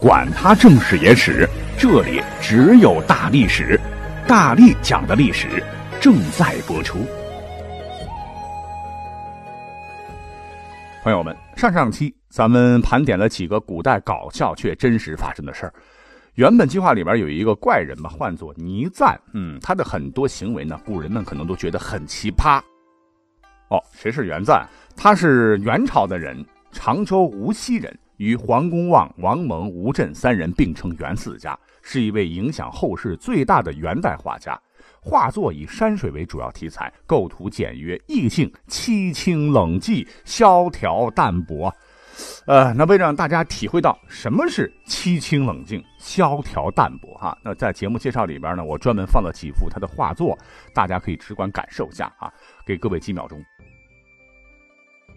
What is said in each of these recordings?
管他正史野史，这里只有大历史，大力讲的历史正在播出。朋友们，上上期咱们盘点了几个古代搞笑却真实发生的事儿。原本计划里边有一个怪人嘛，唤作倪瓒。嗯，他的很多行为呢，古人们可能都觉得很奇葩。哦，谁是袁赞？他是元朝的人，常州无锡人。与黄公望、王蒙、吴镇三人并称元四家，是一位影响后世最大的元代画家。画作以山水为主要题材，构图简约，意境凄清冷寂、萧条淡泊。呃，那为了让大家体会到什么是凄清冷静、萧条淡泊，哈，那在节目介绍里边呢，我专门放了几幅他的画作，大家可以直观感受一下啊，给各位几秒钟。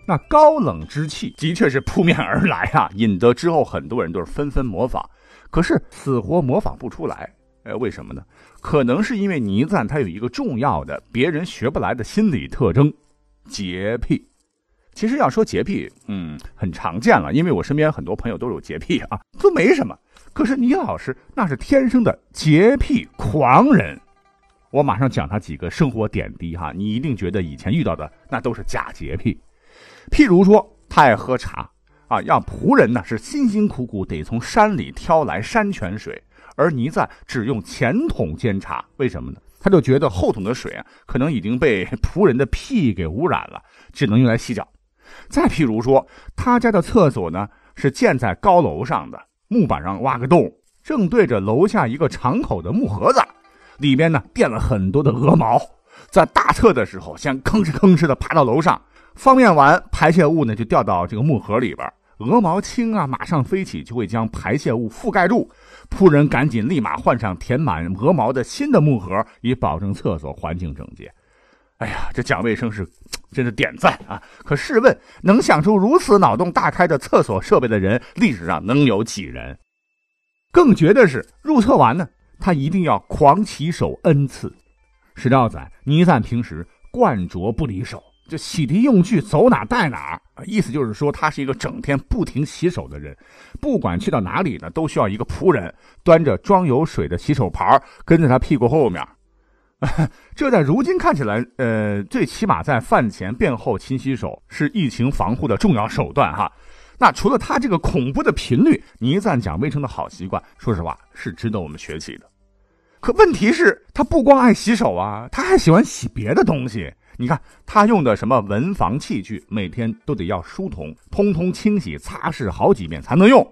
那高冷之气的确是扑面而来啊，引得之后很多人都是纷纷模仿，可是死活模仿不出来。呃，为什么呢？可能是因为倪瓒他有一个重要的别人学不来的心理特征——洁癖。其实要说洁癖，嗯，很常见了，因为我身边很多朋友都有洁癖啊，都没什么。可是倪老师那是天生的洁癖狂人。我马上讲他几个生活点滴哈，你一定觉得以前遇到的那都是假洁癖。譬如说，他爱喝茶，啊，让仆人呢是辛辛苦苦得从山里挑来山泉水，而倪瓒只用前桶煎茶，为什么呢？他就觉得后桶的水啊，可能已经被仆人的屁给污染了，只能用来洗脚。再譬如说，他家的厕所呢是建在高楼上的，木板上挖个洞，正对着楼下一个敞口的木盒子，里边呢垫了很多的鹅毛，在大厕的时候，先吭哧吭哧的爬到楼上。方便完，排泄物呢就掉到这个木盒里边，鹅毛轻啊，马上飞起就会将排泄物覆盖住。仆人赶紧立马换上填满鹅毛的新的木盒，以保证厕所环境整洁。哎呀，这讲卫生是真是点赞啊！可试问，能想出如此脑洞大开的厕所设备的人，历史上能有几人？更绝的是，入厕完呢，他一定要狂洗手 n 次。史料载，倪瓒平时惯着不离手。这洗涤用具走哪带哪意思就是说他是一个整天不停洗手的人，不管去到哪里呢，都需要一个仆人端着装有水的洗手盘跟在他屁股后面。这在如今看起来，呃，最起码在饭前便后勤洗手是疫情防护的重要手段哈。那除了他这个恐怖的频率，倪瓒讲卫生的好习惯，说实话是值得我们学习的。可问题是，他不光爱洗手啊，他还喜欢洗别的东西。你看他用的什么文房器具，每天都得要书童通通清洗擦拭好几遍才能用。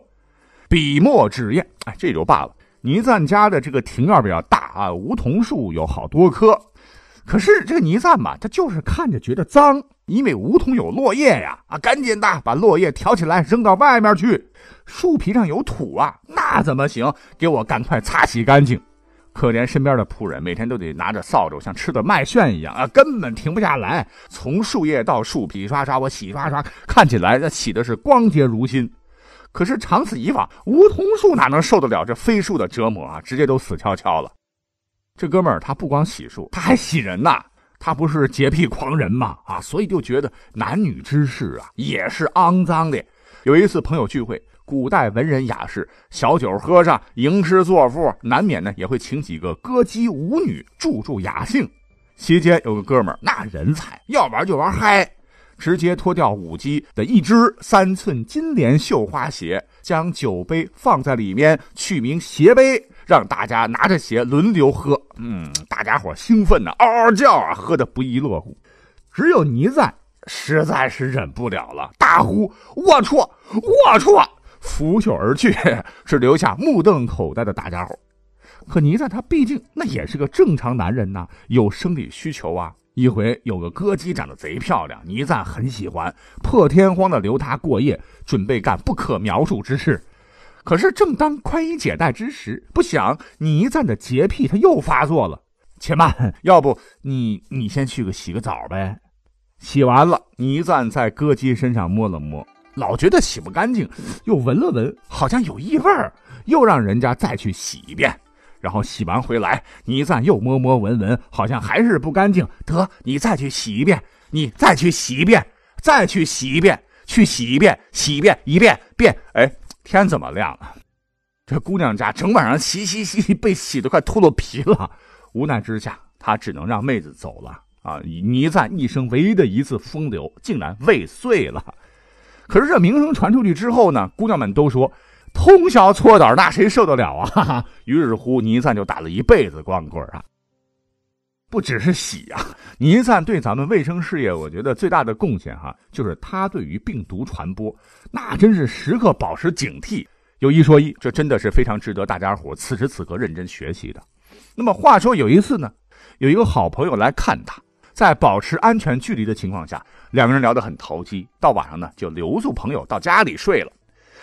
笔墨纸砚，哎，这就罢了。倪瓒家的这个庭院比较大啊，梧桐树有好多棵。可是这个倪瓒吧，他就是看着觉得脏，因为梧桐有落叶呀，啊，赶紧的把落叶挑起来扔到外面去。树皮上有土啊，那怎么行？给我赶快擦洗干净。可怜身边的仆人，每天都得拿着扫帚，像吃的麦旋一样啊，根本停不下来。从树叶到树皮，刷刷我洗刷刷，看起来那洗的是光洁如新。可是长此以往，梧桐树哪能受得了这飞树的折磨啊？直接都死翘翘了。这哥们儿他不光洗树，他还洗人呐。他不是洁癖狂人吗？啊，所以就觉得男女之事啊也是肮脏的。有一次朋友聚会。古代文人雅士，小酒喝上，吟诗作赋，难免呢也会请几个歌姬舞女助助雅兴。席间有个哥们儿，那人才，要玩就玩嗨，直接脱掉舞姬的一只三寸金莲绣花鞋，将酒杯放在里面，取名鞋杯，让大家拿着鞋轮流喝。嗯，大家伙兴奋的嗷嗷叫啊，喝的不亦乐乎。只有倪瓒实在是忍不了了，大呼：“龌龊，龌龊！”拂袖而去，只留下目瞪口呆的大家伙。可倪瓒他毕竟那也是个正常男人呐，有生理需求啊。一回有个歌姬长得贼漂亮，倪瓒很喜欢，破天荒的留她过夜，准备干不可描述之事。可是正当宽衣解带之时，不想倪瓒的洁癖他又发作了。且慢，要不你你先去个洗个澡呗。洗完了，倪瓒在歌姬身上摸了摸。老觉得洗不干净，又闻了闻，好像有异味儿，又让人家再去洗一遍。然后洗完回来，倪瓒又摸摸闻闻，好像还是不干净。得，你再去洗一遍，你再去洗一遍，再去洗一遍，去洗一遍，洗一遍，一遍遍。哎，天怎么亮了？这姑娘家整晚上洗洗洗，被洗得快秃噜皮了。无奈之下，他只能让妹子走了。啊，倪瓒一生唯一的一次风流，竟然未遂了。可是这名声传出去之后呢，姑娘们都说通宵搓澡，那谁受得了啊？哈哈。于是乎，倪瓒就打了一辈子光棍啊。不只是洗呀，倪瓒对咱们卫生事业，我觉得最大的贡献哈，就是他对于病毒传播，那真是时刻保持警惕。有一说一，这真的是非常值得大家伙此时此刻认真学习的。那么话说有一次呢，有一个好朋友来看他，在保持安全距离的情况下，两个人聊得很投机，到晚上呢就留宿朋友到家里睡了。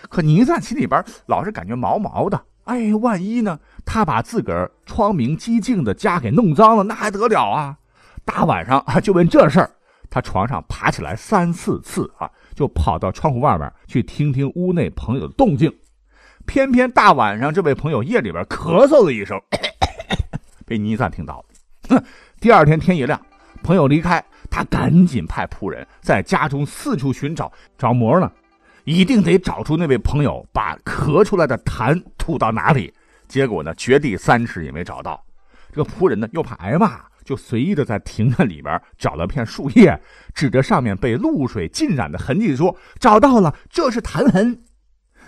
可倪瓒心里边老是感觉毛毛的。哎，万一呢？他把自个儿窗明几净的家给弄脏了，那还得了啊！大晚上啊，就问这事儿，他床上爬起来三四次啊，就跑到窗户外边去听听屋内朋友的动静。偏偏大晚上，这位朋友夜里边咳嗽了一声，被倪瓒听到了。哼！第二天天一亮，朋友离开，他赶紧派仆人在家中四处寻找，找魔呢。一定得找出那位朋友把咳出来的痰吐到哪里。结果呢，掘地三尺也没找到。这个仆人呢，又怕挨骂，就随意的在庭院里边找了片树叶，指着上面被露水浸染的痕迹说：“找到了，这是痰痕。”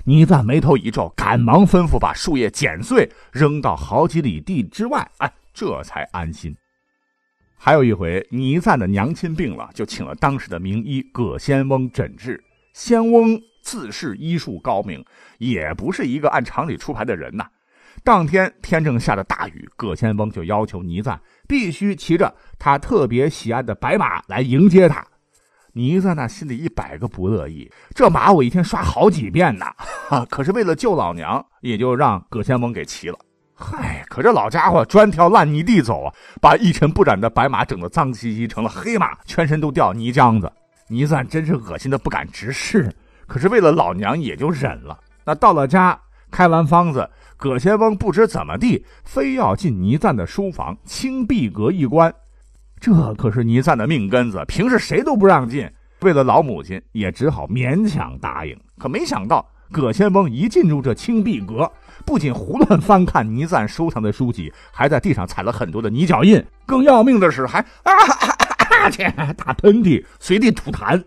倪瓒眉头一皱，赶忙吩咐把树叶剪碎，扔到好几里地之外。哎，这才安心。还有一回，倪瓒的娘亲病了，就请了当时的名医葛仙翁诊治。仙翁。自恃医术高明，也不是一个按常理出牌的人呐。当天天正下着大雨，葛仙翁就要求倪瓒必须骑着他特别喜爱的白马来迎接他。倪瓒那心里一百个不乐意，这马我一天刷好几遍呢。可是为了救老娘，也就让葛仙翁给骑了。嗨，可这老家伙专挑烂泥地走啊，把一尘不染的白马整得脏兮兮，成了黑马，全身都掉泥浆子。倪瓒真是恶心的不敢直视。可是为了老娘，也就忍了。那到了家，开完方子，葛仙翁不知怎么地，非要进倪瓒的书房青壁阁一关。这可是倪瓒的命根子，平时谁都不让进。为了老母亲，也只好勉强答应。可没想到，葛仙翁一进入这青壁阁，不仅胡乱翻看倪瓒收藏的书籍，还在地上踩了很多的泥脚印。更要命的是，还 啊啊去打喷嚏，随地吐痰。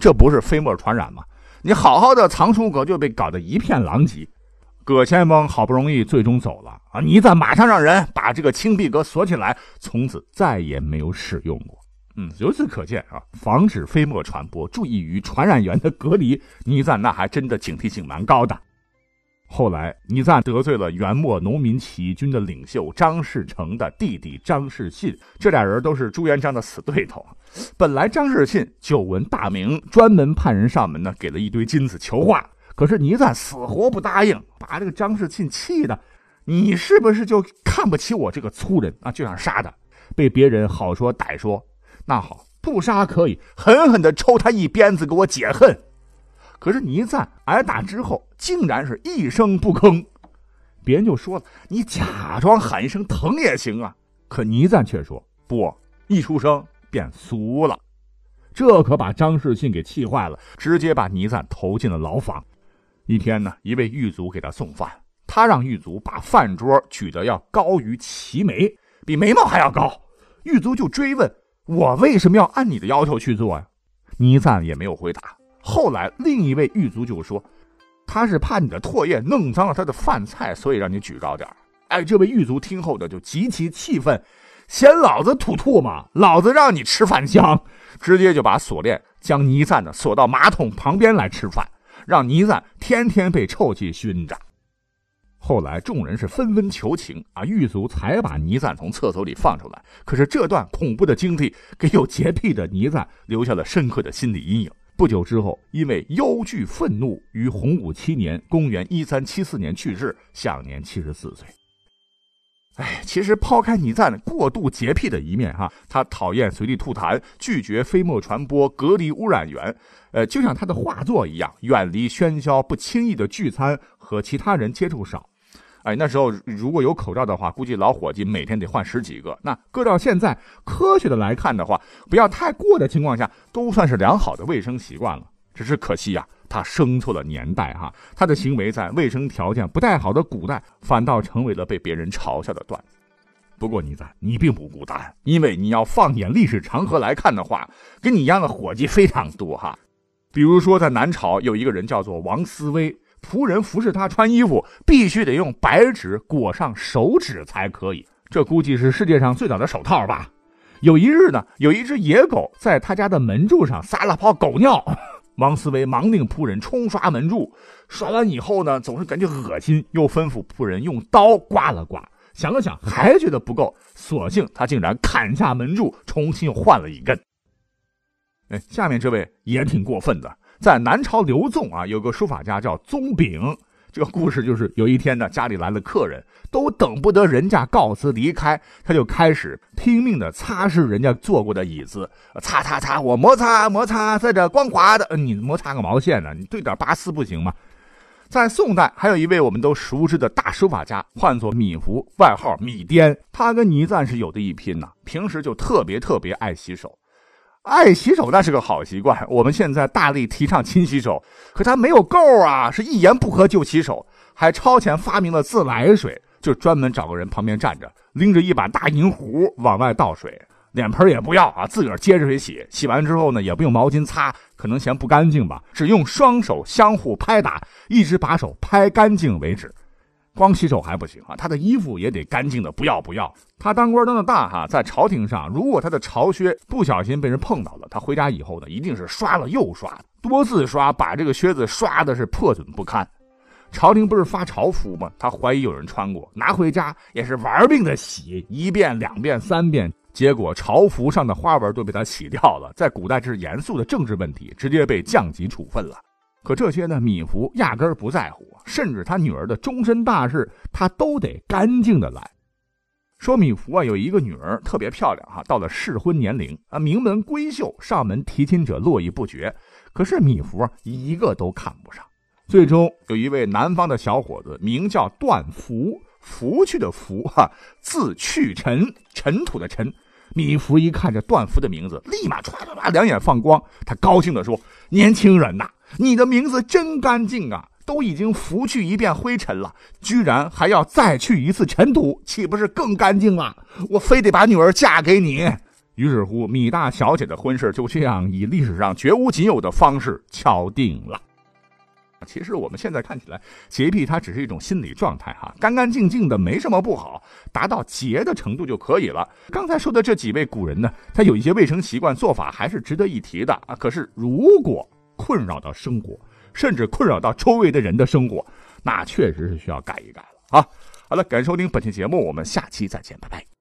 这不是飞沫传染吗？你好好的藏书阁就被搞得一片狼藉，葛先锋好不容易最终走了啊！倪瓒马上让人把这个青壁阁锁起来，从此再也没有使用过。嗯，由此可见啊，防止飞沫传播，注意与传染源的隔离，倪瓒那还真的警惕性蛮高的。后来，倪瓒得罪了元末农民起义军的领袖张士诚的弟弟张士信，这俩人都是朱元璋的死对头。本来张士信久闻大名，专门派人上门呢，给了一堆金子求画。可是倪瓒死活不答应，把这个张士信气的，你是不是就看不起我这个粗人啊？就想杀他。被别人好说歹说，那好，不杀可以，狠狠的抽他一鞭子，给我解恨。可是倪瓒挨打之后，竟然是一声不吭。别人就说了：“你假装喊一声疼也行啊。”可倪瓒却说：“不，一出声便俗了。”这可把张世信给气坏了，直接把倪瓒投进了牢房。一天呢，一位狱卒给他送饭，他让狱卒把饭桌举得要高于齐眉，比眉毛还要高。狱卒就追问：“我为什么要按你的要求去做呀？”倪瓒也没有回答。后来，另一位狱卒就说：“他是怕你的唾液弄脏了他的饭菜，所以让你举高点哎，这位狱卒听后的就极其气愤，嫌老子吐唾吗？老子让你吃饭香，直接就把锁链将倪瓒呢锁到马桶旁边来吃饭，让倪瓒天天被臭气熏着。后来众人是纷纷求情啊，狱卒才把倪瓒从厕所里放出来。可是这段恐怖的经历给有洁癖的倪瓒留下了深刻的心理阴影。不久之后，因为忧惧愤怒，于洪武七年（公元一三七四年）去世，享年七十四岁。哎，其实抛开倪瓒过度洁癖的一面，哈，他讨厌随地吐痰，拒绝飞沫传播，隔离污染源，呃，就像他的画作一样，远离喧嚣，不轻易的聚餐，和其他人接触少。哎，那时候如果有口罩的话，估计老伙计每天得换十几个。那搁到现在，科学的来看的话，不要太过的情况下，都算是良好的卫生习惯了。只是可惜呀，他生错了年代哈，他的行为在卫生条件不太好的古代，反倒成为了被别人嘲笑的段子。不过你在，你并不孤单，因为你要放眼历史长河来看的话，跟你一样的伙计非常多哈。比如说在南朝有一个人叫做王思威，仆人服侍他穿衣服，必须得用白纸裹上手指才可以，这估计是世界上最早的手套吧。有一日呢，有一只野狗在他家的门柱上撒了泡狗尿，王思维忙令仆人冲刷门柱，刷完以后呢，总是感觉恶心，又吩咐仆人用刀刮了刮。想了想，还觉得不够，索性他竟然砍下门柱，重新换了一根。哎，下面这位也挺过分的，在南朝刘纵啊，有个书法家叫宗炳。这个故事就是有一天呢，家里来了客人，都等不得人家告辞离开，他就开始拼命的擦拭人家坐过的椅子，擦擦擦，我摩擦摩擦，在这光滑的，你摩擦个毛线呢？你对点八丝不行吗？在宋代，还有一位我们都熟知的大书法家，唤作米芾，外号米癫。他跟倪瓒是有的一拼呐。平时就特别特别爱洗手，爱洗手那是个好习惯。我们现在大力提倡勤洗手，可他没有够啊，是一言不合就洗手，还超前发明了自来水，就专门找个人旁边站着，拎着一把大银壶往外倒水。脸盆也不要啊，自个儿接着水洗。洗完之后呢，也不用毛巾擦，可能嫌不干净吧，只用双手相互拍打，一直把手拍干净为止。光洗手还不行啊，他的衣服也得干净的不要不要。他当官当的大哈，在朝廷上，如果他的朝靴不小心被人碰到了，他回家以后呢，一定是刷了又刷，多次刷，把这个靴子刷的是破损不堪。朝廷不是发朝服吗？他怀疑有人穿过，拿回家也是玩命的洗，一遍、两遍、三遍。结果朝服上的花纹都被他洗掉了，在古代这是严肃的政治问题，直接被降级处分了。可这些呢，米芾压根儿不在乎，甚至他女儿的终身大事，他都得干净的来。说米芾啊，有一个女儿特别漂亮哈，到了适婚年龄啊，名门闺秀，上门提亲者络绎不绝。可是米芾啊，一个都看不上。最终有一位南方的小伙子，名叫段福，福去的福哈，字去尘，尘土的尘。米芾一看这段福的名字，立马唰唰唰两眼放光，他高兴地说：“年轻人呐，你的名字真干净啊！都已经拂去一遍灰尘了，居然还要再去一次尘土，岂不是更干净了？我非得把女儿嫁给你。”于是乎，米大小姐的婚事就这样以历史上绝无仅有的方式敲定了。其实我们现在看起来，洁癖它只是一种心理状态哈，干干净净的没什么不好，达到洁的程度就可以了。刚才说的这几位古人呢，他有一些卫生习惯做法还是值得一提的啊。可是如果困扰到生活，甚至困扰到周围的人的生活，那确实是需要改一改了啊。好了，感谢收听本期节目，我们下期再见，拜拜。